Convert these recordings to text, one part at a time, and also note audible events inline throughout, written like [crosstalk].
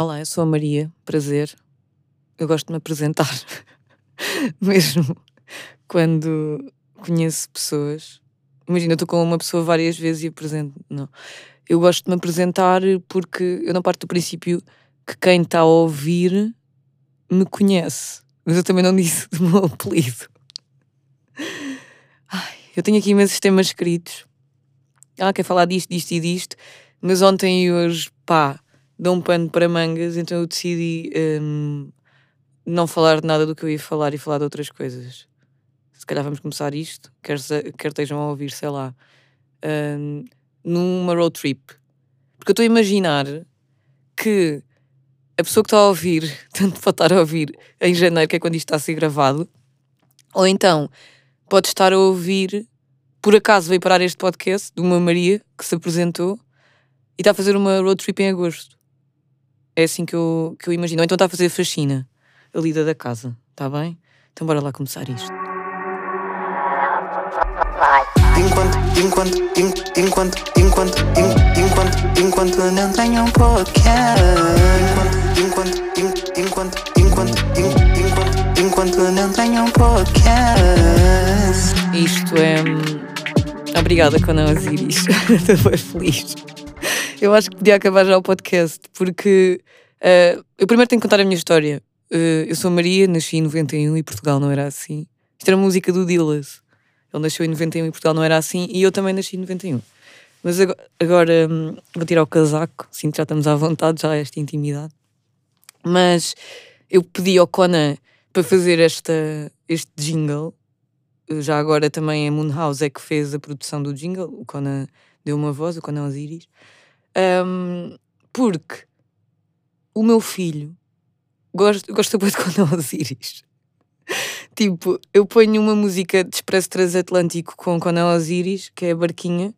Olá, eu sou a Maria, prazer. Eu gosto de me apresentar, [laughs] mesmo quando conheço pessoas. Imagina, eu estou com uma pessoa várias vezes e apresento. Não. Eu gosto de me apresentar porque eu não parto do princípio que quem está a ouvir me conhece. Mas eu também não disse [laughs] o meu apelido. Ai, eu tenho aqui imensos temas escritos. Ah, quer falar disto, disto e disto. Mas ontem e hoje, pá, dão um pano para mangas, então eu decidi um, não falar de nada do que eu ia falar e falar de outras coisas. Se calhar vamos começar isto, quer, quer estejam a ouvir, sei lá, um, numa road trip. Porque eu estou a imaginar que a pessoa que está a ouvir, [laughs] tanto pode estar a ouvir em janeiro, que é quando isto está a ser gravado, ou então pode estar a ouvir, por acaso veio parar este podcast de uma Maria que se apresentou e está a fazer uma road trip em agosto. É assim que eu, que eu imagino. Ou então está a fazer faxina, a lida da casa, está bem? Então bora lá começar isto. Enquanto, enquanto, enquanto, enquanto, enquanto, enquanto não tenho um podcast. Enquanto, enquanto, enquanto, enquanto, enquanto, enquanto não tenho um podcast. Isto é. Obrigada, Conan Osiris. [laughs] Estou bem feliz. Eu acho que podia acabar já o podcast, porque uh, eu primeiro tenho que contar a minha história. Uh, eu sou Maria, nasci em 91 e Portugal não era assim. Isto era música do Dillas. Ele nasceu em 91 e Portugal não era assim, e eu também nasci em 91. Mas agora, agora um, vou tirar o casaco, sinto que já estamos à vontade, já esta intimidade. Mas eu pedi ao Conan para fazer esta, este jingle. Já agora também a Moonhouse é que fez a produção do jingle. O Conan deu uma voz, o Conan Osiris. Um, porque o meu filho gosta, gosta muito de Conan Osiris. [laughs] tipo, eu ponho uma música de Expresso Transatlântico com Conan Osiris, que é a Barquinha,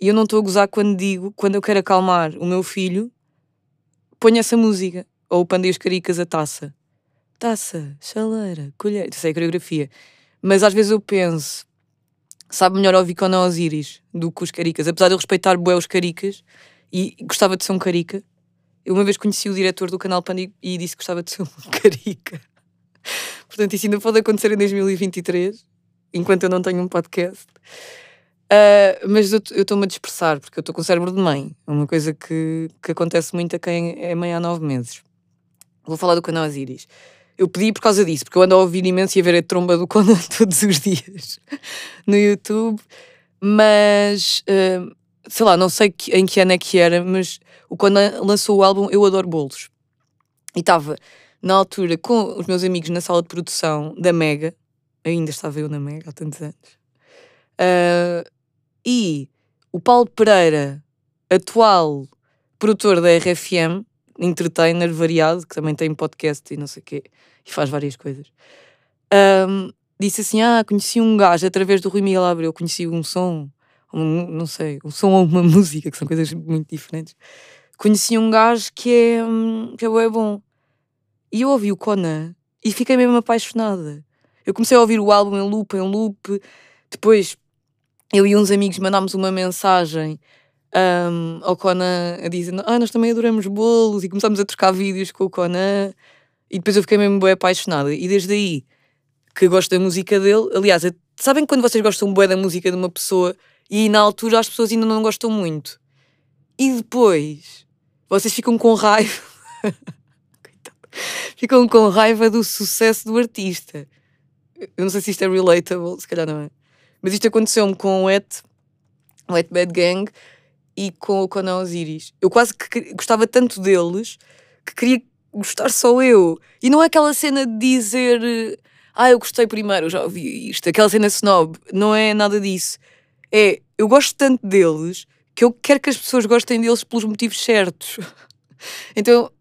e eu não estou a gozar quando digo, quando eu quero acalmar o meu filho, ponho essa música. Ou o Pandei os Caricas, a taça. Taça, chaleira, colher. Isso é a coreografia. Mas às vezes eu penso, sabe melhor ouvir Conan Osiris do que os Caricas. Apesar de eu respeitar bué os Caricas e gostava de ser um Carica. Eu uma vez conheci o diretor do canal Panda e disse que gostava de ser um [laughs] Carica. Portanto, isso ainda pode acontecer em 2023, enquanto eu não tenho um podcast. Uh, mas eu estou-me a dispersar, porque eu estou com o cérebro de mãe. É uma coisa que, que acontece muito a quem é mãe há nove meses. Vou falar do canal Osiris. Eu pedi por causa disso, porque eu ando a ouvir imenso e a ver a tromba do Conan [laughs] todos os dias no YouTube. Mas, uh, sei lá, não sei que, em que ano é que era, mas o Conan lançou o álbum Eu Adoro Bolos. E estava, na altura, com os meus amigos na sala de produção da Mega. Ainda estava eu na Mega há tantos anos. Uh, e o Paulo Pereira, atual produtor da RFM, entertainer variado, que também tem podcast e não sei o quê, e faz várias coisas, um, disse assim: Ah, conheci um gajo através do Rui Miguel Abreu, conheci um som, um, não sei, um som ou uma [laughs] música, que são coisas muito diferentes. Conheci um gajo que é, hum, que é bom. E eu ouvi o Conan e fiquei mesmo apaixonada. Eu comecei a ouvir o álbum em loop, em loop. Depois, eu e uns amigos mandámos uma mensagem um, ao Conan a dizer: Ah, nós também adoramos bolos, e começámos a trocar vídeos com o Conan, e depois eu fiquei mesmo bem apaixonada. E desde aí que gosto da música dele, aliás, sabem quando vocês gostam bem da música de uma pessoa e na altura as pessoas ainda não gostam muito, e depois vocês ficam com raiva. [laughs] ficam com raiva do sucesso do artista. Eu não sei se isto é relatable, se calhar não é. Mas isto aconteceu-me com o Et, o Et Bad Gang, e com o Conan Osiris. Eu quase que gostava tanto deles que queria gostar só eu. E não é aquela cena de dizer ah, eu gostei primeiro, eu já ouvi isto, aquela cena snob. Não é nada disso. É, eu gosto tanto deles que eu quero que as pessoas gostem deles pelos motivos certos. [laughs] então,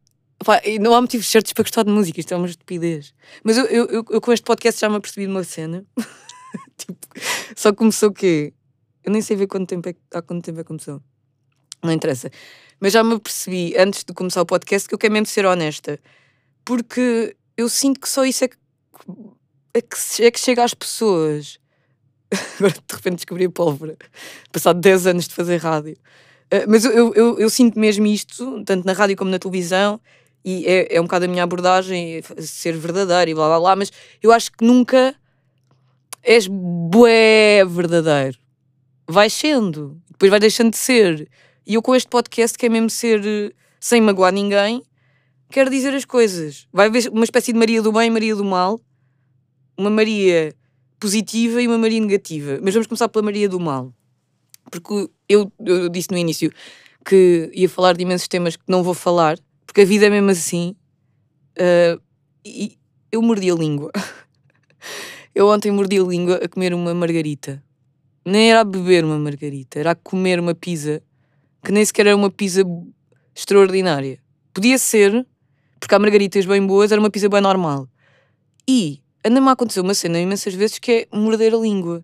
pá, não há motivos certos para gostar de música, isto é uma estupidez. Mas eu, eu, eu, eu com este podcast já me apercebi de uma cena. [laughs] tipo, só começou o quê? Eu nem sei ver quanto tempo é, há quanto tempo é que começou não interessa. Mas já me percebi, antes de começar o podcast, que eu quero mesmo ser honesta. Porque eu sinto que só isso é que, é que, é que chega às pessoas. [laughs] Agora de repente descobri a pólvora, passado 10 anos de fazer rádio. Uh, mas eu, eu, eu, sinto mesmo isto, tanto na rádio como na televisão, e é, é um bocado a minha abordagem, ser verdadeiro e blá blá blá, mas eu acho que nunca és bué verdadeiro. Vai sendo, depois vai deixando de ser. E eu com este podcast quero mesmo ser eh, sem magoar ninguém, quero dizer as coisas. Vai haver uma espécie de Maria do bem e Maria do mal, uma Maria positiva e uma Maria negativa. Mas vamos começar pela Maria do mal. Porque eu, eu disse no início que ia falar de imensos temas que não vou falar, porque a vida é mesmo assim. Uh, e eu mordi a língua. [laughs] eu ontem mordi a língua a comer uma margarita. Nem era a beber uma margarita, era a comer uma pizza que nem sequer era uma pizza extraordinária. Podia ser, porque há margaritas bem boas, era uma pizza bem normal. E anda-me a acontecer uma cena imensas vezes que é morder a língua.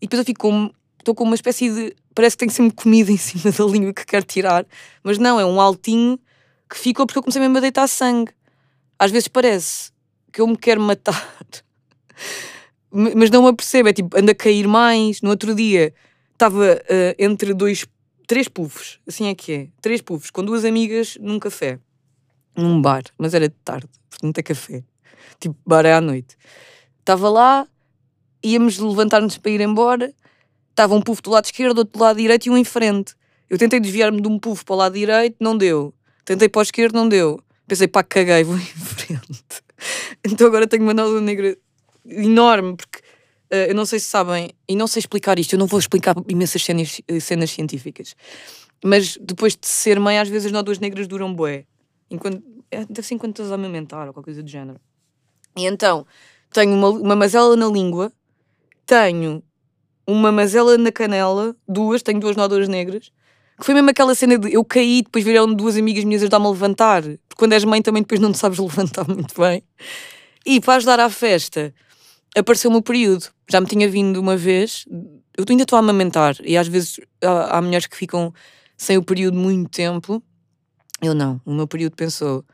E depois eu fico com, estou com uma espécie de. Parece que tenho sempre comida [laughs] em cima da língua que quero tirar, mas não, é um altinho que ficou porque eu comecei mesmo a deitar sangue. Às vezes parece que eu me quero matar, [laughs] mas não me apercebo, é tipo, anda a cair mais. No outro dia estava uh, entre dois, três puffs, assim é que é, três puffs, com duas amigas num café, num bar, mas era de tarde, portanto é café, tipo, bar é à noite. Estava lá, íamos levantar-nos para ir embora Estava um puff do lado esquerdo, outro do lado direito e um em frente. Eu tentei desviar-me de um puff para o lado direito, não deu. Tentei para o esquerdo, não deu. Pensei, pá, caguei, vou em frente. [laughs] então agora tenho uma nódoa negra enorme, porque eu não sei se sabem, e não sei explicar isto, eu não vou explicar imensas cenas, eh, cenas científicas. Mas depois de ser mãe, às vezes as nódoas negras duram bué. Enquanto, é, deve ser enquanto estás a amamentar ou qualquer coisa do género. E então, tenho uma, uma mazela na língua, tenho uma mazela na canela, duas, tenho duas nódulas negras, que foi mesmo aquela cena de eu caí, depois vieram duas amigas minhas ajudar-me a levantar, porque quando és mãe também depois não te sabes [laughs] levantar muito bem. E para ajudar à festa, apareceu-me o período. Já me tinha vindo uma vez, eu ainda estou a amamentar, e às vezes há, há mulheres que ficam sem o período muito tempo. Eu não, o meu período pensou,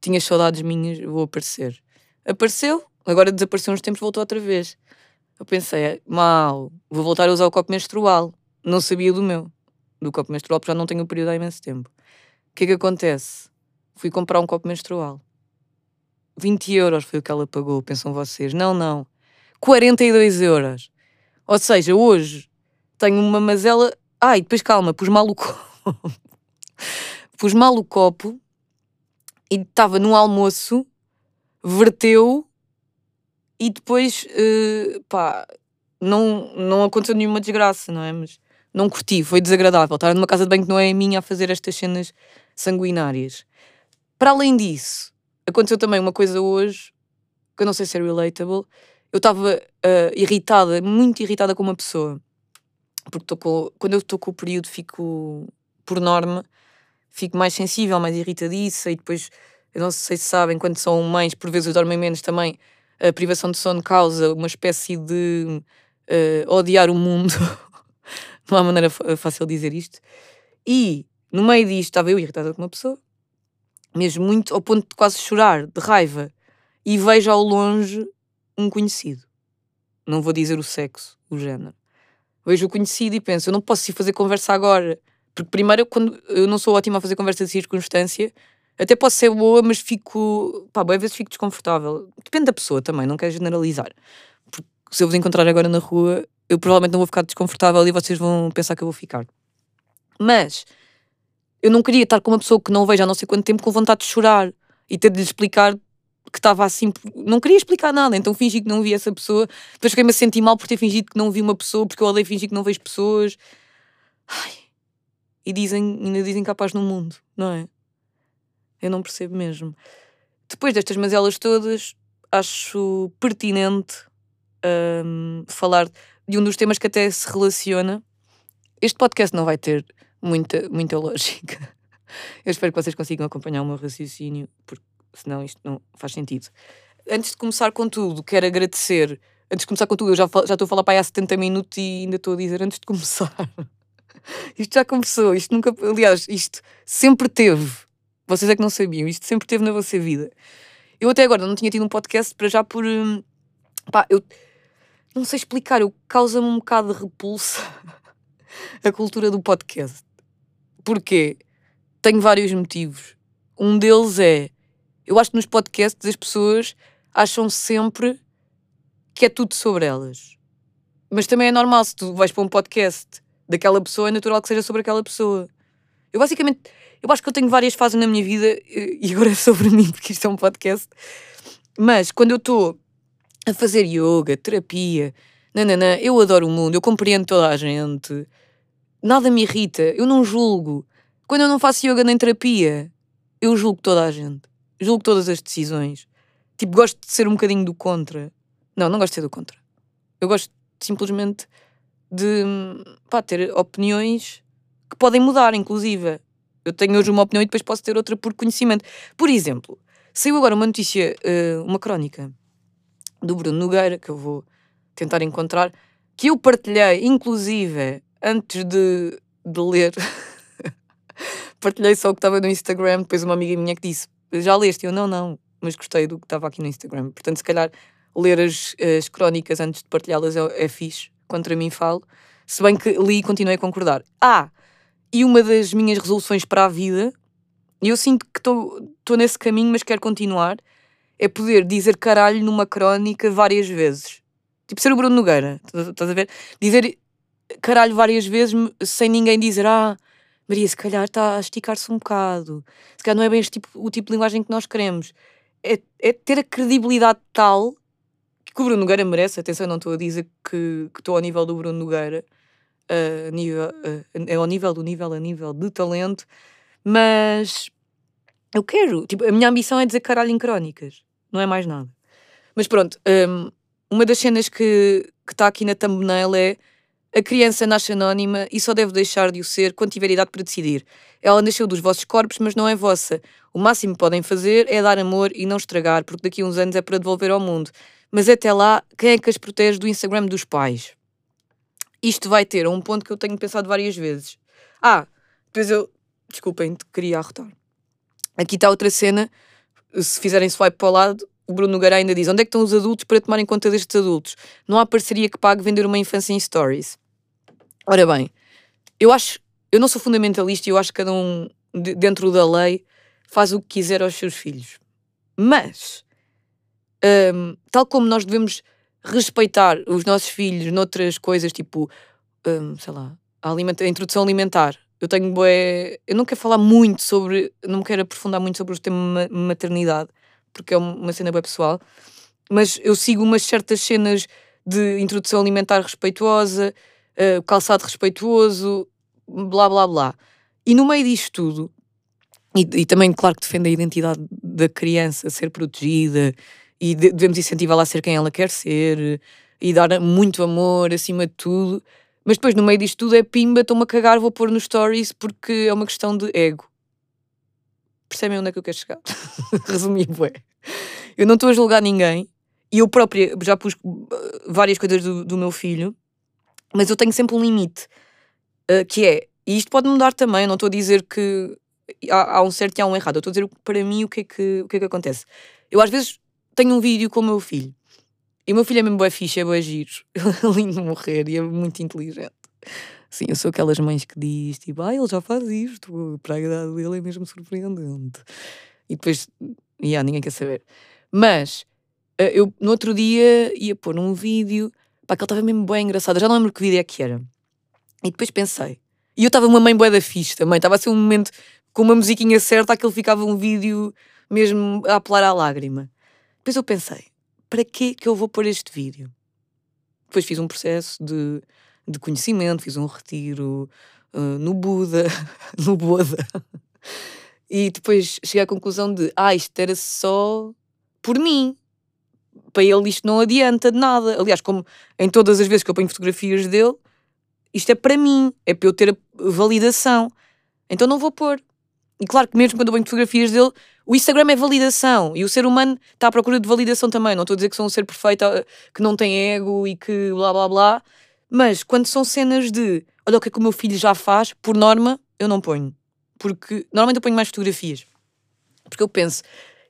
tinha saudades minhas, vou aparecer. Apareceu, agora desapareceu uns tempos, voltou outra vez. Eu pensei, mal, vou voltar a usar o copo menstrual. Não sabia do meu, do copo menstrual, porque já não tenho o período há imenso tempo. O que é que acontece? Fui comprar um copo menstrual. 20 euros foi o que ela pagou, pensam vocês. Não, não. 42 euros. Ou seja, hoje tenho uma mazela. Ai, depois calma, pus mal o [laughs] copo. pus mal o copo e estava no almoço, verteu e depois, uh, pá, não, não aconteceu nenhuma desgraça, não é? Mas não curti, foi desagradável. Estar numa casa de banho que não é a minha a fazer estas cenas sanguinárias. Para além disso, aconteceu também uma coisa hoje que eu não sei se é relatable. Eu estava uh, irritada, muito irritada com uma pessoa. Porque com, quando eu estou com o período, fico, por norma, fico mais sensível, mais irritadiça. E depois, eu não sei se sabem, quando são mães, por vezes dormem menos também a privação de sono causa uma espécie de uh, odiar o mundo. [laughs] Não há maneira fácil de dizer isto. E no meio disto estava eu irritada com uma pessoa, mesmo muito ao ponto de quase chorar, de raiva, e vejo ao longe um conhecido. Não vou dizer o sexo, o género. Vejo o conhecido e penso, eu não posso ir fazer conversa agora. Porque primeiro, eu, quando eu não sou ótima a fazer conversa de circunstância, até posso ser boa, mas fico. pá, às vezes fico desconfortável. Depende da pessoa também, não quero generalizar. Porque se eu vos encontrar agora na rua, eu provavelmente não vou ficar desconfortável e vocês vão pensar que eu vou ficar. Mas eu não queria estar com uma pessoa que não vejo há não sei quanto tempo com vontade de chorar e ter de lhe explicar que estava assim. Não queria explicar nada, então fingi que não vi essa pessoa. Depois fiquei-me a sentir mal por ter fingido que não vi uma pessoa, porque eu odeio fingir que não vejo pessoas. Ai. E dizem, ainda dizem capaz no mundo, não é? Eu não percebo mesmo. Depois destas mazelas todas, acho pertinente um, falar de um dos temas que até se relaciona. Este podcast não vai ter muita, muita lógica. [laughs] Eu espero que vocês consigam acompanhar o meu raciocínio, porque senão isto não faz sentido. Antes de começar com tudo, quero agradecer. Antes de começar com tudo, eu já, já estou a falar para aí há 70 minutos e ainda estou a dizer antes de começar. [laughs] isto já começou, isto nunca. Aliás, isto sempre teve vocês é que não sabiam, isto sempre teve na vossa vida. Eu até agora não tinha tido um podcast para já por. Hum, pá, eu não sei explicar, eu causa-me um bocado de repulsa [laughs] a cultura do podcast. Porquê? Tenho vários motivos. Um deles é, eu acho que nos podcasts as pessoas acham sempre que é tudo sobre elas. Mas também é normal, se tu vais para um podcast daquela pessoa, é natural que seja sobre aquela pessoa. Eu basicamente, eu acho que eu tenho várias fases na minha vida e agora é sobre mim, porque isto é um podcast. Mas quando eu estou a fazer yoga, terapia, nananã, eu adoro o mundo, eu compreendo toda a gente, nada me irrita, eu não julgo. Quando eu não faço yoga nem terapia, eu julgo toda a gente, julgo todas as decisões. Tipo, gosto de ser um bocadinho do contra. Não, não gosto de ser do contra. Eu gosto simplesmente de pá, ter opiniões que podem mudar, inclusive. Eu tenho hoje uma opinião e depois posso ter outra por conhecimento. Por exemplo, saiu agora uma notícia, uh, uma crónica do Bruno Nogueira, que eu vou tentar encontrar, que eu partilhei, inclusive, antes de, de ler. [laughs] partilhei só o que estava no Instagram, depois uma amiga minha que disse: Já leste? Eu não, não, mas gostei do que estava aqui no Instagram. Portanto, se calhar ler as, as crónicas antes de partilhá-las é, é fixe, contra mim falo. Se bem que li e continuei a concordar. Ah, e uma das minhas resoluções para a vida, e eu sinto que estou nesse caminho, mas quero continuar, é poder dizer caralho numa crónica várias vezes. Tipo ser o Bruno Nogueira, estás a ver? Dizer caralho várias vezes sem ninguém dizer, ah, Maria, se calhar está a esticar-se um bocado. Se calhar não é bem tipo, o tipo de linguagem que nós queremos. É, é ter a credibilidade tal que o Bruno Nogueira merece. Atenção, não estou a dizer que estou ao nível do Bruno Nogueira, uh, nível, uh, ao nível do nível a nível de talento, mas eu quero. Tipo, a minha ambição é dizer caralho em crónicas, não é mais nada. Mas pronto, um, uma das cenas que está aqui na thumbnail é a criança nasce anónima e só deve deixar de o ser quando tiver idade para decidir. Ela nasceu dos vossos corpos, mas não é vossa. O máximo que podem fazer é dar amor e não estragar, porque daqui a uns anos é para devolver ao mundo. Mas até lá, quem é que as protege do Instagram dos pais? Isto vai ter um ponto que eu tenho pensado várias vezes. Ah, depois eu. Desculpem, queria arrotar. Aqui está outra cena. Se fizerem swipe para o lado, o Bruno Nogueira ainda diz: onde é que estão os adultos para tomarem conta destes adultos? Não há parceria que pague vender uma infância em stories. Ora bem, eu acho. Eu não sou fundamentalista e eu acho que cada um, dentro da lei, faz o que quiser aos seus filhos. Mas, um, tal como nós devemos respeitar os nossos filhos noutras coisas, tipo, um, sei lá, a, a introdução alimentar, eu tenho. Eu não quero falar muito sobre. Não quero aprofundar muito sobre o tema maternidade, porque é uma cena bem pessoal. Mas eu sigo umas certas cenas de introdução alimentar respeituosa, uh, calçado respeituoso, blá blá blá. E no meio disto tudo, e, e também, claro, que defende a identidade da criança ser protegida e de, devemos incentivá-la a ser quem ela quer ser e dar muito amor acima de tudo. Mas depois, no meio disto tudo, é pimba, estou-me a cagar, vou pôr nos stories porque é uma questão de ego. Percebem onde é que eu quero chegar? [laughs] Resumir, bué. Eu não estou a julgar ninguém e eu própria já pus eh, várias coisas do, do meu filho, mas eu tenho sempre um limite uh, que é, e isto pode mudar também, eu não estou a dizer que há, há, um certo e há um errado, eu estou a dizer para mim o que, é que, o que é que acontece. Eu às vezes tenho um vídeo com o meu filho e o meu filho é mesmo boa ficha, é boa giro. [laughs] Lindo morrer e é muito inteligente. Sim, eu sou aquelas mães que diz, tipo, ah, ele já faz isto, para a idade dele é mesmo surpreendente. E depois, yeah, ninguém quer saber. Mas, eh, eu no outro dia ia pôr um vídeo, pá, que ele estava mesmo bem engraçado, eu já não lembro que vídeo é que era. E depois pensei, e eu estava uma mãe boa da fixe também, estava a ser um momento com uma musiquinha certa, aquele ficava um vídeo mesmo a apelar à lágrima. Depois eu pensei, para que que eu vou pôr este vídeo? Depois fiz um processo de, de conhecimento, fiz um retiro uh, no Buda, [laughs] no Buda. E depois cheguei à conclusão de, ah, isto era só por mim. Para ele isto não adianta de nada. Aliás, como em todas as vezes que eu ponho fotografias dele, isto é para mim, é para eu ter a validação. Então não vou pôr. E claro que mesmo quando eu ponho fotografias dele, o Instagram é validação e o ser humano está à procura de validação também. Não estou a dizer que sou um ser perfeito, ah, que não tem ego e que blá blá blá. Mas quando são cenas de olha o que é que o meu filho já faz, por norma, eu não ponho. Porque normalmente eu ponho mais fotografias. Porque eu penso,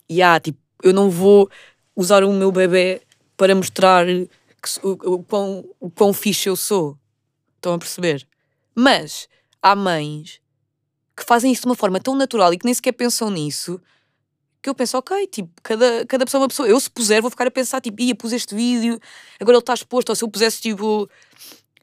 e ah, tipo, eu não vou usar o meu bebê para mostrar que, o, o, quão, o quão fixe eu sou. Estão a perceber? Mas há mães que fazem isso de uma forma tão natural e que nem sequer pensam nisso, que eu penso, ok, tipo, cada, cada pessoa é uma pessoa. Eu, se puser, vou ficar a pensar, tipo, ia, pus este vídeo, agora ele está exposto, ou se eu pusesse, tipo,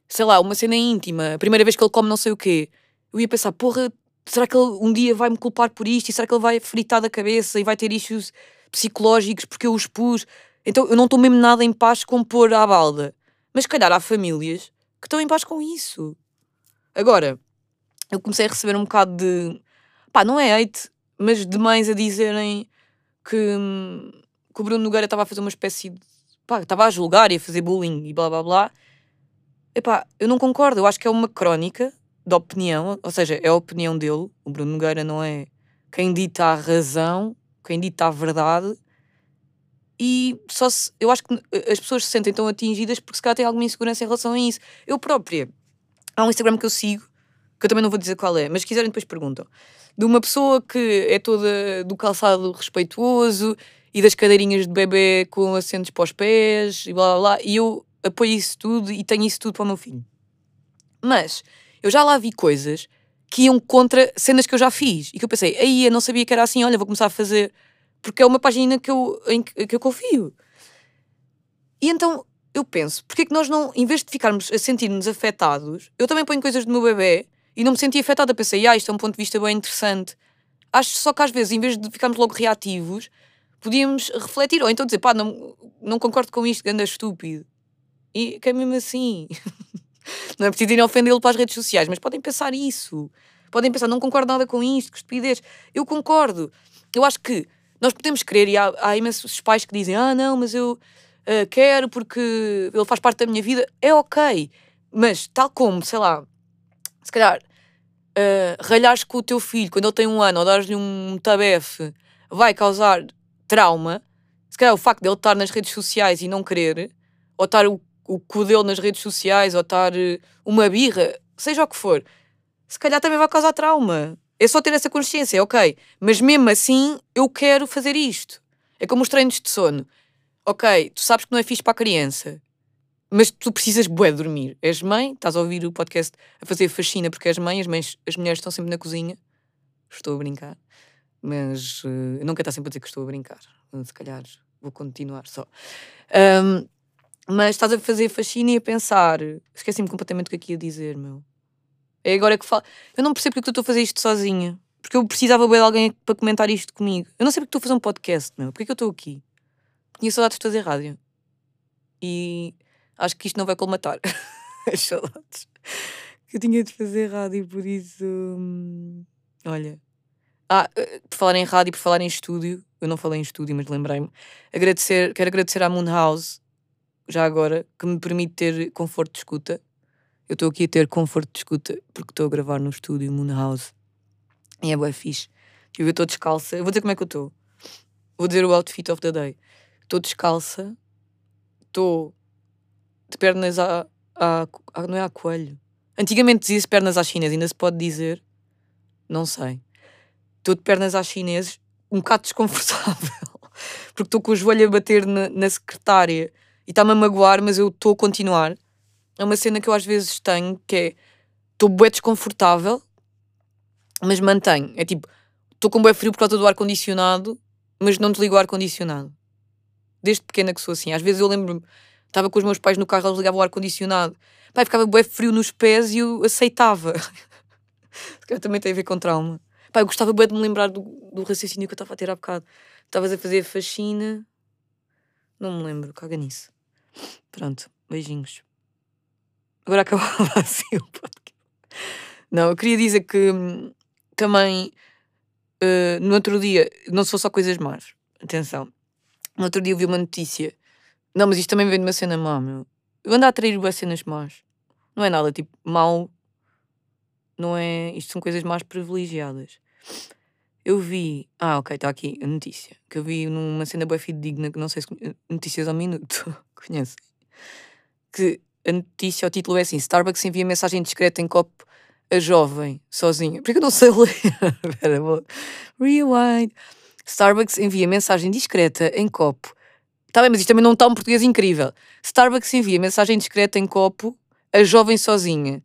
sei lá, uma cena íntima, a primeira vez que ele come não sei o quê, eu ia pensar, porra, será que ele um dia vai me culpar por isto? E será que ele vai fritar da cabeça e vai ter issues psicológicos porque eu os pus? Então eu não estou mesmo nada em paz com pôr à balda. Mas calhar há famílias que estão em paz com isso. Agora, eu comecei a receber um bocado de. pá, não é hate, mas de mães a dizerem que, que o Bruno Nogueira estava a fazer uma espécie de. pá, estava a julgar e a fazer bullying e blá blá blá. Epá, eu não concordo, eu acho que é uma crónica de opinião, ou seja, é a opinião dele. O Bruno Nogueira não é quem dita a razão, quem dita a verdade. E só se, eu acho que as pessoas se sentem tão atingidas porque se calhar têm alguma insegurança em relação a isso. Eu própria, há um Instagram que eu sigo, que eu também não vou dizer qual é, mas se quiserem depois perguntam, de uma pessoa que é toda do calçado respeituoso e das cadeirinhas de bebê com assentos para os pés e blá blá blá, e eu apoio isso tudo e tenho isso tudo para o meu filho. Mas eu já lá vi coisas que iam contra cenas que eu já fiz e que eu pensei, aí eu não sabia que era assim, olha, vou começar a fazer porque é uma página que eu, em que, eu confio. E então eu penso, porque é que nós não, em vez de ficarmos a sentir-nos afetados, eu também ponho coisas do meu bebê e não me senti afetada. Pensei, ah, isto é um ponto de vista bem interessante. Acho só que às vezes, em vez de ficarmos logo reativos, podíamos refletir, ou então dizer, pá, não, não concordo com isto, ganda estúpido. E que é mesmo assim. [laughs] não é preciso ir ofendê-lo para as redes sociais, mas podem pensar isso. Podem pensar, não concordo nada com isto, que estupidez. Eu concordo. Eu acho que nós podemos querer, e há, há imensos pais que dizem: Ah, não, mas eu uh, quero porque ele faz parte da minha vida. É ok, mas tal como, sei lá, se calhar uh, ralhares com o teu filho quando ele tem um ano ou dares-lhe um tabefe vai causar trauma. Se calhar o facto de ele estar nas redes sociais e não querer, ou estar o, o cu dele nas redes sociais, ou estar uh, uma birra, seja o que for, se calhar também vai causar trauma. É só ter essa consciência, ok. Mas mesmo assim, eu quero fazer isto. É como os treinos de sono. Ok, tu sabes que não é fixe para a criança, mas tu precisas bué dormir. És mãe, estás a ouvir o podcast a fazer faxina porque és mãe, as, mães, as mulheres estão sempre na cozinha. Estou a brincar. Mas uh, eu sempre a dizer que estou a brincar. Se calhar vou continuar só. Um, mas estás a fazer faxina e a pensar. Esqueci-me completamente o que aqui é ia dizer, meu. É agora que falo. Eu não percebo porque eu estou a fazer isto sozinha. Porque eu precisava de alguém para comentar isto comigo. Eu não sei porque estou a fazer um podcast, meu. Porquê que eu estou aqui? Tinha saudades de fazer rádio. E acho que isto não vai colmatar [laughs] as saudades que eu tinha de fazer rádio, por isso. Hum, olha. Ah, eh, por falar em rádio, por falar em estúdio, eu não falei em estúdio, mas lembrei-me. Agradecer, quero agradecer à Moon House, já agora, que me permite ter conforto de escuta eu estou aqui a ter conforto de escuta porque estou a gravar no estúdio Moon House e é bem fixe. Eu estou descalça. Eu vou dizer como é que eu estou. Vou dizer o outfit of the day. Estou descalça, estou de pernas a, a, a, Não é a coelho. Antigamente dizia-se pernas às chinesas, ainda se pode dizer. Não sei. Estou de pernas às chineses, um bocado desconfortável. [laughs] Porque estou com o joelho a bater na, na secretária e está-me a magoar, mas eu estou a continuar é uma cena que eu às vezes tenho que é estou bué desconfortável, mas mantenho. É tipo, estou com bué frio por causa do ar-condicionado, mas não desligo o ar-condicionado. Desde pequena que sou assim. Às vezes eu lembro-me, estava com os meus pais no carro, eles ligavam o ar-condicionado. Pai, ficava bué frio nos pés e eu aceitava. [laughs] Também tem a ver com trauma. Pai, eu gostava bué de me lembrar do, do raciocínio que eu estava a ter há bocado. Estavas a fazer faxina. Não me lembro, caga nisso. Pronto, beijinhos. Agora acabava [laughs] assim o podcast. Não, eu queria dizer que hum, também uh, no outro dia, não se fosse só coisas más, atenção. No outro dia eu vi uma notícia. Não, mas isto também vem de uma cena má, meu. Eu ando a atrair boas cenas más. Não é nada tipo mau. Não é. Isto são coisas más privilegiadas. Eu vi. Ah, ok, está aqui a notícia. Que eu vi numa cena boa digna, que não sei se. Notícias ao minuto. [laughs] Conhecem? Que a notícia, o título é assim: Starbucks envia mensagem discreta em copo a jovem, sozinha. Porque eu não sei [laughs] ler. Espera, vou. Rewind. Starbucks envia mensagem discreta em copo. Está bem, mas isto também não está um português incrível. Starbucks envia mensagem discreta em copo a jovem sozinha.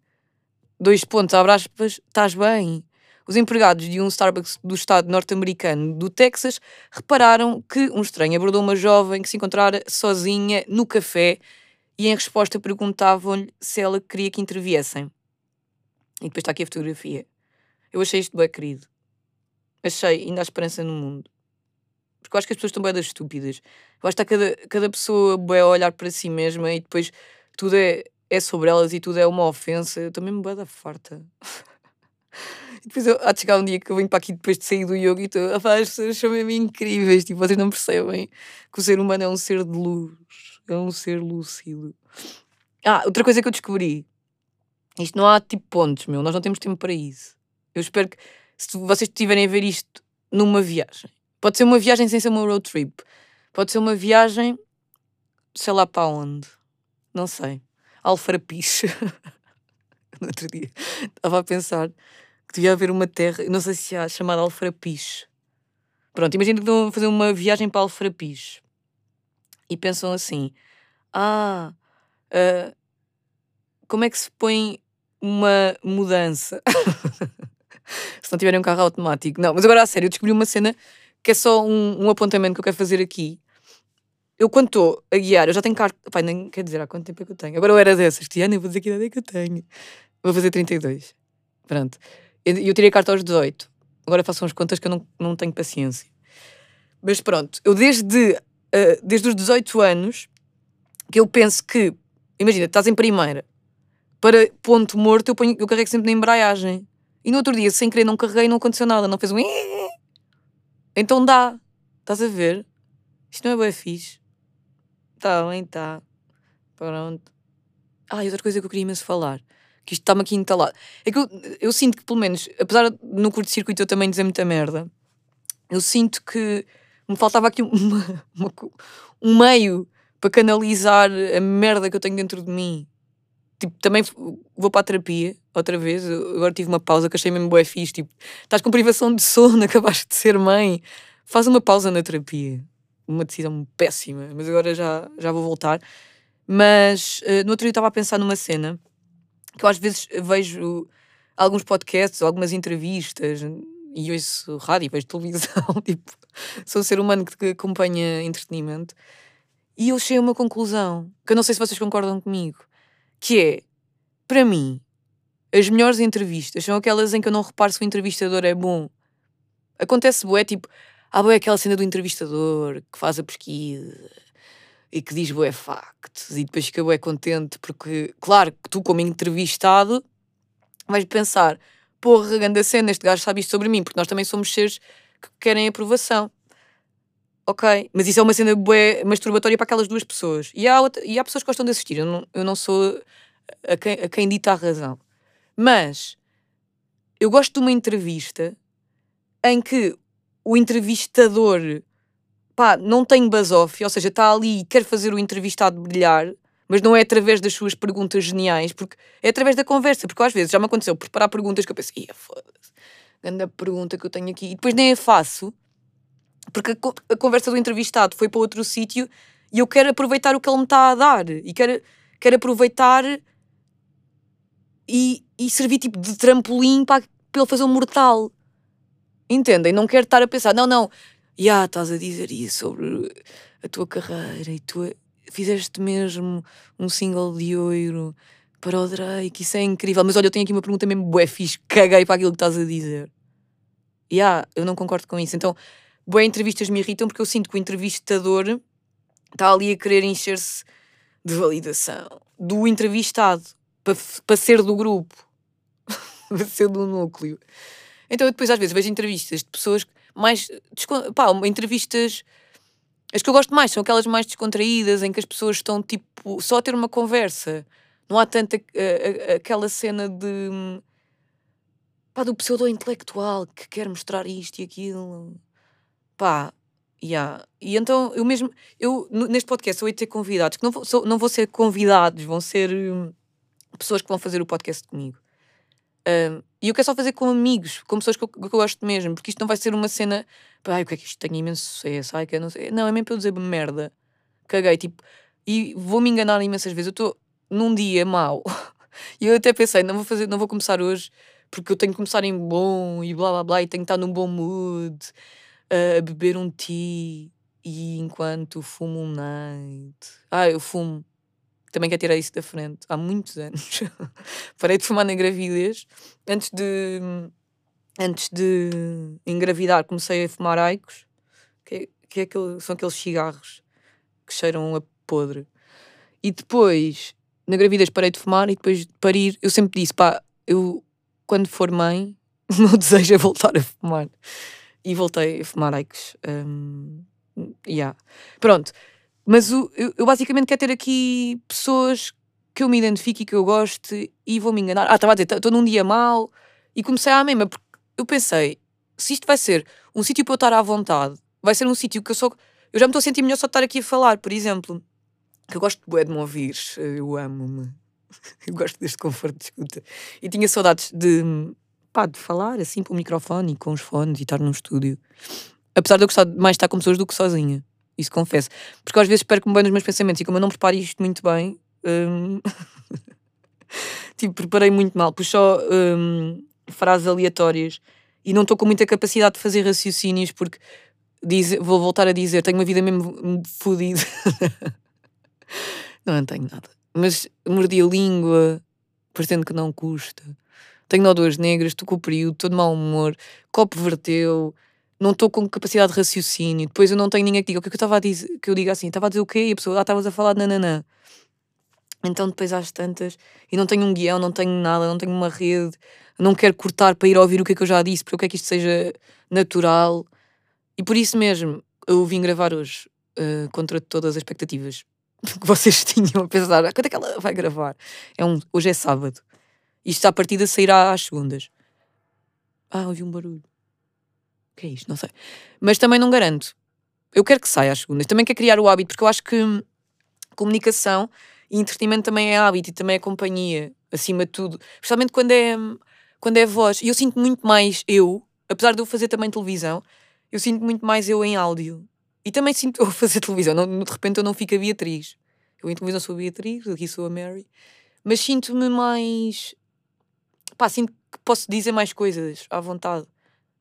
Dois pontos, abre aspas, estás bem. Os empregados de um Starbucks do estado norte-americano do Texas repararam que um estranho abordou uma jovem que se encontrara sozinha no café e, em resposta, perguntavam-lhe se ela queria que interviessem. E depois está aqui a fotografia. Eu achei isto bem querido. Achei, ainda há esperança no mundo. Porque eu acho que as pessoas estão bem das estúpidas. Eu acho que está cada, cada pessoa bem a olhar para si mesma e depois tudo é, é sobre elas e tudo é uma ofensa. Eu também me bem da farta. [laughs] depois eu, há de chegar um dia que eu venho para aqui depois de sair do yoga e estou a as pessoas mesmo incríveis. Tipo, vocês não percebem que o ser humano é um ser de luz. É um ser lúcido. Ah, outra coisa que eu descobri. Isto não há tipo pontos, meu. Nós não temos tempo para isso. Eu espero que se vocês estiverem a ver isto numa viagem, pode ser uma viagem sem ser uma road trip, pode ser uma viagem, sei lá para onde, não sei, Alfarapiche. [laughs] no outro dia estava a pensar que devia haver uma terra, não sei se há, chamada Alfarapiche. Pronto, imagina que estão a fazer uma viagem para Alfarapiche e pensam assim: ah, uh, como é que se põe uma mudança? [laughs] se não tiverem um carro automático. Não, mas agora a sério, eu descobri uma cena que é só um, um apontamento que eu quero fazer aqui. Eu, quando estou a guiar, eu já tenho carta. Pai, nem quer dizer há quanto tempo é que eu tenho. Agora eu era dessas, Tiana, eu vou dizer que idade é que eu tenho. Vou fazer 32. Pronto. Eu, eu tirei a carta aos 18. Agora faço umas contas que eu não, não tenho paciência. Mas pronto, eu desde, uh, desde os 18 anos que eu penso que, imagina, estás em primeira, para ponto morto eu, ponho, eu carrego sempre na embreagem. E no outro dia, sem querer, não carreguei, não aconteceu nada, não fez um. Então dá. Estás a ver? Isto não é bem fixe. Tá bem, tá. Pronto. Ah, e outra coisa que eu queria imenso falar, que isto está-me aqui entalado. É que eu, eu sinto que, pelo menos, apesar de no curto-circuito eu também dizer muita merda, eu sinto que me faltava aqui [laughs] uma, uma, um meio para canalizar a merda que eu tenho dentro de mim tipo, também vou para a terapia outra vez. agora tive uma pausa que achei mesmo bué fixe. Tipo, estás com privação de sono, [laughs] acabaste de ser mãe, faz uma pausa na terapia. Uma decisão péssima, mas agora já, já vou voltar. Mas uh, no outro dia estava a pensar numa cena que eu às vezes vejo alguns podcasts algumas entrevistas e ouço rádio, vejo televisão. [laughs] tipo, sou um ser humano que, acompanha entretenimento. E eu cheguei a uma conclusão que eu não sei se vocês concordam comigo que é, para mim, as melhores entrevistas são aquelas em que eu não reparo se o entrevistador é bom. Acontece bué, tipo, há bué aquela cena do entrevistador que faz a pesquisa e que diz bué factos e depois fica bué contente porque, claro, que tu como entrevistado vais pensar, porra, grande cena, este gajo sabe isto sobre mim, porque nós também somos seres que querem aprovação. Ok, mas isso é uma cena bué masturbatória para aquelas duas pessoas. E há, outra, e há pessoas que gostam de assistir. Eu não, eu não sou a quem, a quem dita a razão. Mas eu gosto de uma entrevista em que o entrevistador pá, não tem basof, ou seja, está ali e quer fazer o entrevistado brilhar, mas não é através das suas perguntas geniais, porque é através da conversa. Porque às vezes já me aconteceu preparar perguntas que eu penso, ia foda-se, grande pergunta que eu tenho aqui, e depois nem a faço porque a, a conversa do entrevistado foi para outro sítio e eu quero aproveitar o que ele me está a dar e quero, quero aproveitar e, e servir tipo de trampolim para, para ele fazer um mortal. Entendem? Não quero estar a pensar, não, não, já estás a dizer isso sobre a tua carreira e tu fizeste mesmo um single de ouro para o Drake, isso é incrível. Mas olha, eu tenho aqui uma pergunta mesmo bué fixe, caguei para aquilo que estás a dizer. Já, yeah, eu não concordo com isso. Então, boas entrevistas me irritam porque eu sinto que o entrevistador está ali a querer encher-se de validação do entrevistado para, para ser do grupo, [laughs] para ser do núcleo. Então eu depois às vezes vejo entrevistas de pessoas mais. pá, entrevistas. As que eu gosto mais são aquelas mais descontraídas, em que as pessoas estão tipo só a ter uma conversa. Não há tanta aquela cena de. pá, do pseudo-intelectual que quer mostrar isto e aquilo. Pá, yeah. E então eu mesmo, eu neste podcast eu ia ter convidados, que não vou, sou, não vou ser convidados, vão ser hum, pessoas que vão fazer o podcast comigo. Um, e eu quero só fazer com amigos, com pessoas que eu, que eu gosto mesmo, porque isto não vai ser uma cena, pá, o que é que isto tem imenso sucesso, ai, que eu não sei. Não, é mesmo para eu dizer merda. Caguei, tipo, e vou-me enganar imensas vezes. Eu estou num dia mau. [laughs] e eu até pensei, não vou fazer, não vou começar hoje, porque eu tenho que começar em bom e blá blá blá, e tenho que estar num bom mood, a beber um tea, e enquanto fumo um night. Ah, eu fumo. Também quero tirar isso da frente. Há muitos [laughs] anos. Parei de fumar na gravidez. Antes de. Antes de engravidar, comecei a fumar aicos, que, que é são aqueles cigarros que cheiram a podre. E depois, na gravidez, parei de fumar e depois de parir, eu sempre disse: pá, eu, quando for mãe, [laughs] o meu desejo é voltar a fumar. E voltei a fumar Aikos. Um, yeah. Pronto. Mas o, eu, eu, basicamente quero ter aqui pessoas que eu me identifique e que eu goste e vou me enganar. Ah, estava a dizer, estou num dia mau e comecei à mesma, porque eu pensei, se isto vai ser um sítio para eu estar à vontade, vai ser um sítio que eu só. Eu já me estou a sentir melhor só estar aqui a falar, por exemplo. Que eu gosto de me ouvir, eu amo-me. [laughs] Eu gosto deste conforto de escuta. E tinha saudades de, pá, de falar assim para o microfone e com os fones e estar num estúdio. Apesar de eu gostar mais de estar com pessoas do que sozinha. Isso confesso. Porque às vezes perco-me bem nos meus pensamentos e como eu não preparo isto muito bem. Hum, [laughs] tipo, preparei muito mal. Pus só hum, frases aleatórias e não estou com muita capacidade de fazer raciocínios porque diz, vou voltar a dizer, tenho uma vida mesmo fodida. [laughs] não, tenho nada. Mas mordi a língua, parecendo que não custa. Tenho nódulas negras, estou com o período, estou de mau humor, copo verteu, não estou com capacidade de raciocínio. Depois eu não tenho ninguém que diga o que, é que eu estava a dizer, que eu diga assim, estava a dizer o quê? E a pessoa, ah, estavas a falar de nananã. Então depois às tantas, e não tenho um guião, não tenho nada, não tenho uma rede, não quero cortar para ir ouvir o que é que eu já disse, porque eu quero que isto seja natural. E por isso mesmo eu vim gravar hoje, uh, contra todas as expectativas [laughs] que vocês tinham a pensar, ah, quando é que ela vai gravar? É um, hoje é sábado. Isto à partida sairá às segundas. Ah, ouvi um barulho. Que é isto? Não sei. Mas também não garanto. Eu quero que saia às segundas. Também quero criar o hábito, porque eu acho que comunicação e entretenimento também é hábito e também é companhia, acima de tudo. Especialmente quando é, quando é voz. E eu sinto muito mais eu, apesar de eu fazer também televisão, eu sinto muito mais eu em áudio. E também sinto eu fazer televisão. Não, de repente eu não fico a Beatriz. Eu em televisão sou a Beatriz, aqui sou a Mary. Mas sinto-me mais. Pá, sinto que posso dizer mais coisas à vontade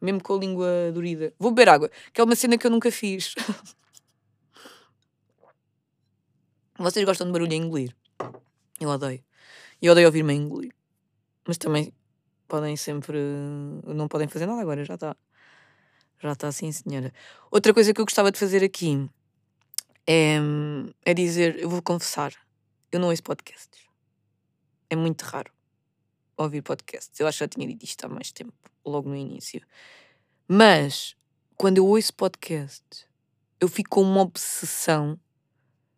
mesmo com a língua dorida. Vou beber água, que é uma cena que eu nunca fiz. [laughs] Vocês gostam de barulho a engolir? Eu odeio. Eu odeio ouvir-me a engolir. Mas também podem sempre. Não podem fazer nada agora, já está. Já está assim, senhora. Outra coisa que eu gostava de fazer aqui é, é dizer: eu vou confessar, eu não ouço podcasts. É muito raro ouvir podcasts. Eu acho que já tinha dito isto há mais tempo, logo no início. Mas, quando eu ouço podcast, eu fico com uma obsessão.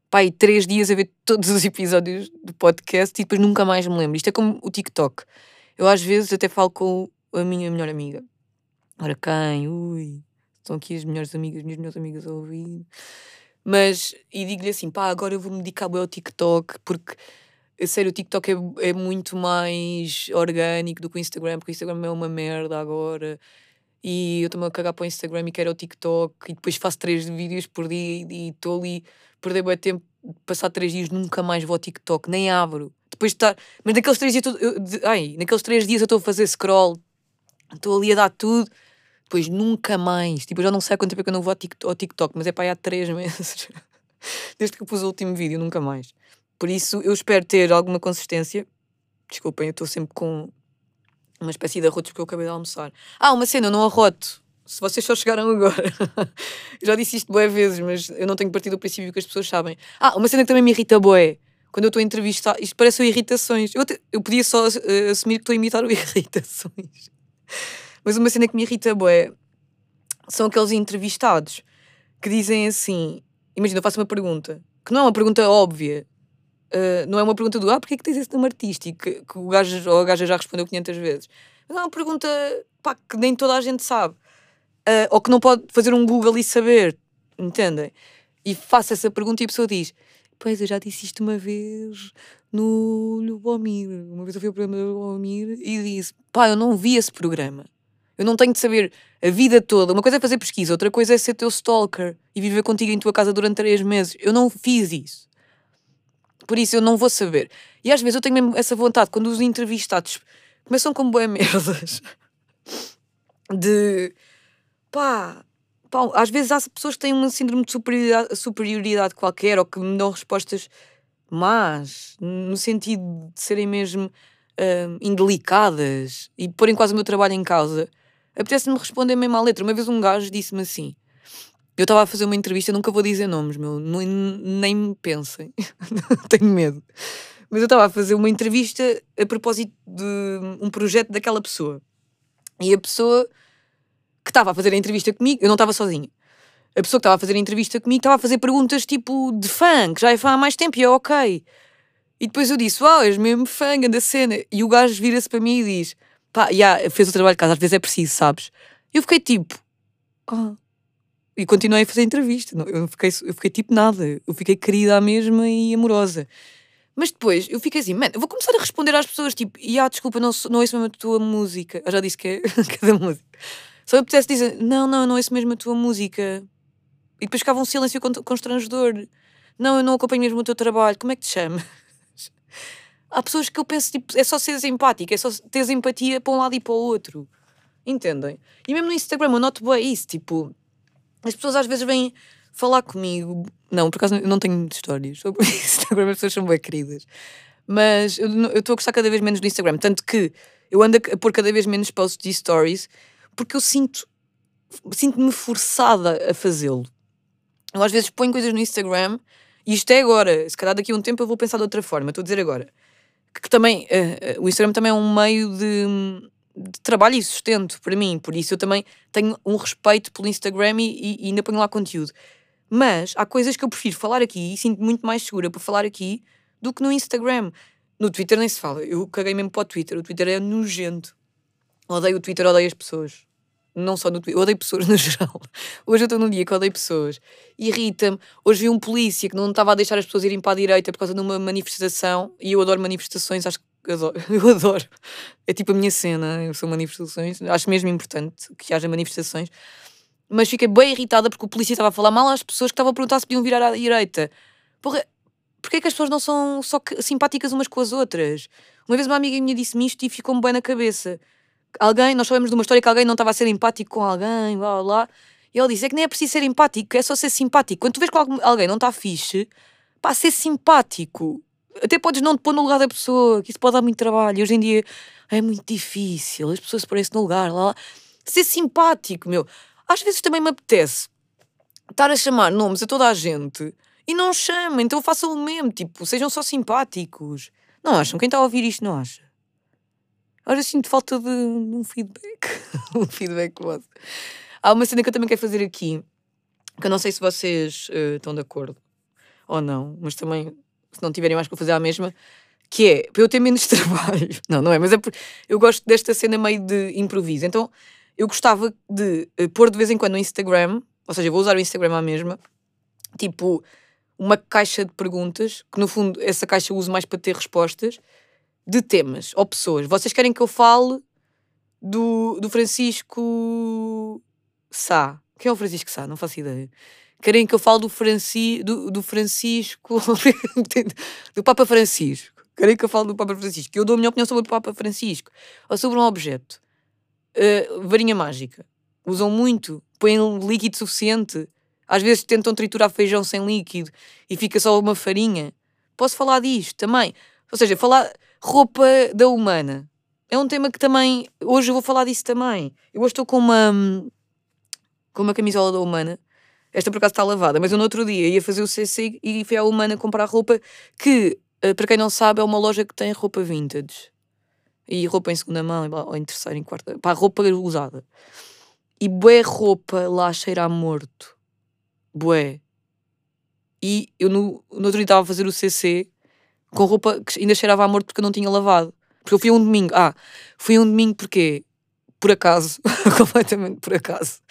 Pai, três dias a ver [laughs] todos os episódios do podcast e depois nunca mais me lembro. Isto é como o TikTok. Eu às vezes até falo com a minha melhor amiga. Ora, quem? Ui, estão aqui as melhores amigas, as minhas melhores amigas a ouvir. Mas, e digo-lhe assim, pá, agora eu vou-me dedicar ao TikTok porque sério, o TikTok é, é muito mais orgânico do que o Instagram, porque o Instagram é uma merda agora. E eu estou-me a cagar para o Instagram e quero o TikTok e depois faço três vídeos por dia e estou ali, perder bem tempo, passar três dias, nunca mais vou ao TikTok, nem abro. Depois de estar. Mas naqueles três dias. Eu, de, ai, naqueles três dias eu estou a fazer scroll, estou ali a dar tudo, depois nunca mais. Tipo, eu já não sei há quanto tempo é que eu não vou ao TikTok, ao TikTok mas é para aí há três [laughs] meses. Desde que eu pus o último vídeo, nunca mais. Por isso, eu espero ter alguma consistência. Desculpem, eu estou sempre com uma espécie de arrotos porque eu acabei de almoçar. Ah, uma cena, eu não arroto. Se vocês só chegaram agora. [laughs] já disse isto boé vezes, mas eu não tenho partido do princípio que as pessoas sabem. Ah, uma cena que também me irrita boé. Quando eu estou a entrevistar, isto parece irritações. Eu, te, eu podia só uh, assumir que estou a imitar o [laughs] irritações. Mas uma cena que me irrita boé são aqueles entrevistados que dizem assim: imagina, eu faço uma pergunta, que não é uma pergunta óbvia, Uh, não é uma pergunta do ah, porque é que tens esse nome artístico? Que, que o gajo ou a gaja já respondeu 500 vezes. Mas é uma pergunta pá, que nem toda a gente sabe. Uh, ou que não pode fazer um Google e saber. Entendem? E faço essa pergunta e a pessoa diz: Pois, eu já disse isto uma vez no Lubomir. Uma vez eu fui ao programa do Lubomir e disse: Pá, eu não vi esse programa. Eu não tenho de saber a vida toda. Uma coisa é fazer pesquisa, outra coisa é ser teu stalker e viver contigo em tua casa durante três meses. Eu não fiz isso. Por isso eu não vou saber. E às vezes eu tenho mesmo essa vontade, quando os entrevistados começam com boas merdas. [laughs] De pá, pá, às vezes há pessoas que têm uma síndrome de superioridade, superioridade qualquer ou que me dão respostas más, no sentido de serem mesmo uh, indelicadas e porem quase o meu trabalho em causa. Apetece-me responder mesmo à letra. Uma vez um gajo disse-me assim: eu estava a fazer uma entrevista, nunca vou dizer nomes, meu, nem me pensem, [laughs] tenho medo. Mas eu estava a fazer uma entrevista a propósito de um projeto daquela pessoa. E a pessoa que estava a fazer a entrevista comigo, eu não estava sozinha. A pessoa que estava a fazer a entrevista comigo estava a fazer perguntas tipo de fã, que já é fã há mais tempo, e eu, ok. E depois eu disse, uau, és mesmo fã da cena. E o gajo vira-se para mim e diz, pá, yeah, fez o trabalho de casa, às vezes é preciso, sabes? Eu fiquei tipo, ah. E continuei a fazer entrevista. Eu fiquei, eu fiquei tipo nada. Eu fiquei querida à mesma e amorosa. Mas depois eu fiquei assim, mano, eu vou começar a responder às pessoas tipo, e ah, desculpa, não, não ouço mesmo a tua música. Eu já disse que é, [laughs] que é música. Só me pudesse dizer, não, não, eu não ouço mesmo a tua música. E depois ficava um silêncio constrangedor. Não, eu não acompanho mesmo o teu trabalho. Como é que te chamas? [laughs] Há pessoas que eu penso, tipo, é só ser empática, é só ter empatia para um lado e para o outro. Entendem? E mesmo no Instagram eu noto bem isso, tipo, as pessoas às vezes vêm falar comigo. Não, por acaso eu não tenho histórias sobre [laughs] Instagram, as pessoas são bem queridas. Mas eu estou a gostar cada vez menos do Instagram. Tanto que eu ando a pôr cada vez menos posts de stories porque eu sinto sinto-me forçada a fazê-lo. Eu às vezes ponho coisas no Instagram e isto é agora. Se calhar daqui a um tempo eu vou pensar de outra forma. Estou a dizer agora. Que, que também, uh, uh, o Instagram também é um meio de, de, trabalho e sustento para mim. Por isso eu também tenho um respeito pelo Instagram e, e ainda ponho lá conteúdo. Mas há coisas que eu prefiro falar aqui e sinto muito mais segura por falar aqui do que no Instagram. No Twitter nem se fala. Eu caguei mesmo para o Twitter. O Twitter é nojento. Odeio o Twitter, odeio as pessoas. Não só no Twitter. Odeio pessoas [laughs] no geral. Hoje eu estou num dia que odeio pessoas. Irrita-me. Hoje vi um polícia que não estava a deixar as pessoas irem para a direita por causa de uma manifestação. E eu adoro manifestações. Acho que adoro. [laughs] Eu adoro. É tipo a minha cena. Eu sou manifestações. Acho mesmo importante que haja manifestações mas fiquei bem irritada porque o polícia estava a falar mal às pessoas que estavam a perguntar se podiam virar à direita. Porra, porquê é que as pessoas não são só simpáticas umas com as outras? Uma vez uma amiga minha disse-me isto e ficou-me bem na cabeça. Alguém, nós sabemos de uma história que alguém não estava a ser empático com alguém, blá blá blá. E ele disse: é que nem é preciso ser empático, é só ser simpático. Quando tu vês que alguém não está fixe, pá, ser simpático. Até podes não te pôr no lugar da pessoa, que isso pode dar muito trabalho. E hoje em dia é muito difícil, as pessoas se parecem no lugar, lá, lá. Ser simpático, meu. Às vezes também me apetece estar a chamar nomes a toda a gente e não chamem, então façam o mesmo, tipo, sejam só simpáticos. Não acham? Quem está a ouvir isto não acha? Agora sinto falta de, um feedback. [laughs] um feedback vosso. Há uma cena que eu também quero fazer aqui, que eu não sei se vocês uh, estão de acordo ou não, mas também, se não tiverem mais para fazer a mesma, que é para eu ter menos [laughs] trabalho. Não, não é, mas é porque eu gosto desta cena meio de improviso. Então eu gostava de uh, pôr de vez em quando no Instagram, ou seja, vou usar o Instagram à mesma, tipo, uma caixa de perguntas, que no fundo essa caixa eu uso mais para ter respostas, de temas ou pessoas. Vocês querem que eu fale do, do Francisco Sá? Quem é o Francisco Sá? Não faço ideia. Querem que eu fale do, Franci, do, do Francisco. [laughs] do Papa Francisco. Querem que eu fale do Papa Francisco? Eu dou a minha opinião sobre o Papa Francisco. Ou sobre um objeto. Uh, varinha mágica. Usam muito, põem líquido suficiente. Às vezes tentam triturar feijão sem líquido e fica só uma farinha. Posso falar disto também. Ou seja, falar roupa da humana. É um tema que também. Hoje eu vou falar disso também. Eu hoje estou com uma. com uma camisola da humana. Esta por acaso está lavada, mas eu no outro dia ia fazer o CC e fui à humana comprar roupa que, eh, para quem não sabe, é uma loja que tem roupa vintage e roupa em segunda mão, ou em terceira, em quarta, pá, roupa usada. E bué roupa lá cheira a morto. Bué. E eu no, no outro dia estava a fazer o CC com roupa que ainda cheirava a morto porque eu não tinha lavado. Porque eu fui um domingo. Ah, fui um domingo porque, por acaso, [laughs] completamente por acaso,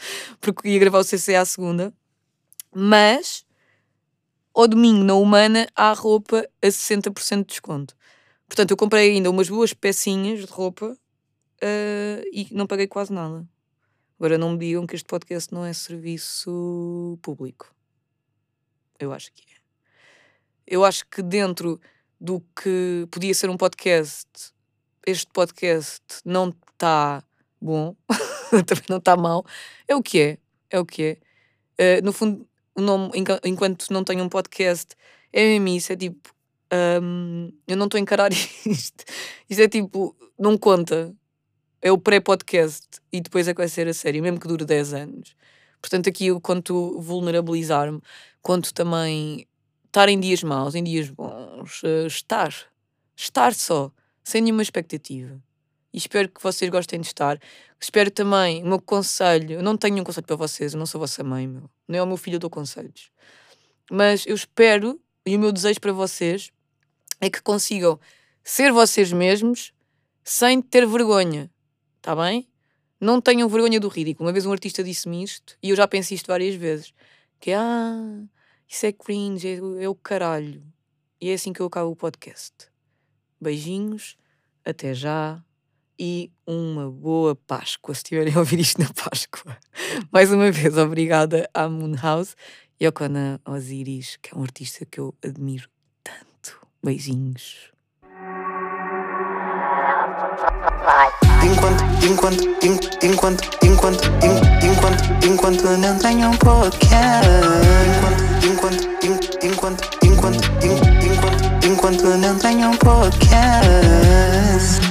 porque ia gravar o CC à segunda, mas ao domingo na Humana há roupa a 60% de desconto. Portanto, eu comprei ainda umas boas pecinhas de roupa uh, e não paguei quase nada. Agora não me digam que este podcast não é serviço público. Eu acho que é. Eu acho que dentro do que podia ser um podcast este podcast não está bom, [laughs] também não está mal, é o que é. É o que é. Uh, no fundo, o nome, enquanto não tenho um podcast, é mesmo isso. É tipo, um, eu não estou a encarar [laughs] isto. Isto é tipo, não conta. É o pré-podcast e depois é que vai ser a série, mesmo que dure 10 anos. Portanto, aqui eu conto vulnerabilizar-me, conto também estar em dias maus, em dias bons, uh, estar. Estar só, sem nenhuma expectativa. E espero que vocês gostem de estar. Espero também, o meu conselho, eu não tenho um conselho para vocês, eu não sou vossa mãe, meu. não é o meu filho, eu dou conselhos. Mas eu espero, e o meu desejo para vocês, é que consigam ser vocês mesmos sem ter vergonha. Está bem? Não tenham vergonha do ridículo. Uma vez um artista disse-me isto e eu já pensei isto várias vezes. Que é, ah, isso é cringe, é, é o caralho. E é assim que eu acabo o podcast. Beijinhos, até já e uma boa Páscoa, se estiverem a ouvir isto na [laughs] Páscoa. Mais uma vez, obrigada à Moonhouse e ao Kona Osiris, que é um artista que eu admiro tanto. Beijinhos. Enquanto, enquanto, enquanto, enquanto, enquanto, enquanto não tenho um podcast. Enquanto, enquanto, enquanto, enquanto, enquanto, enquanto não tenho um podcast.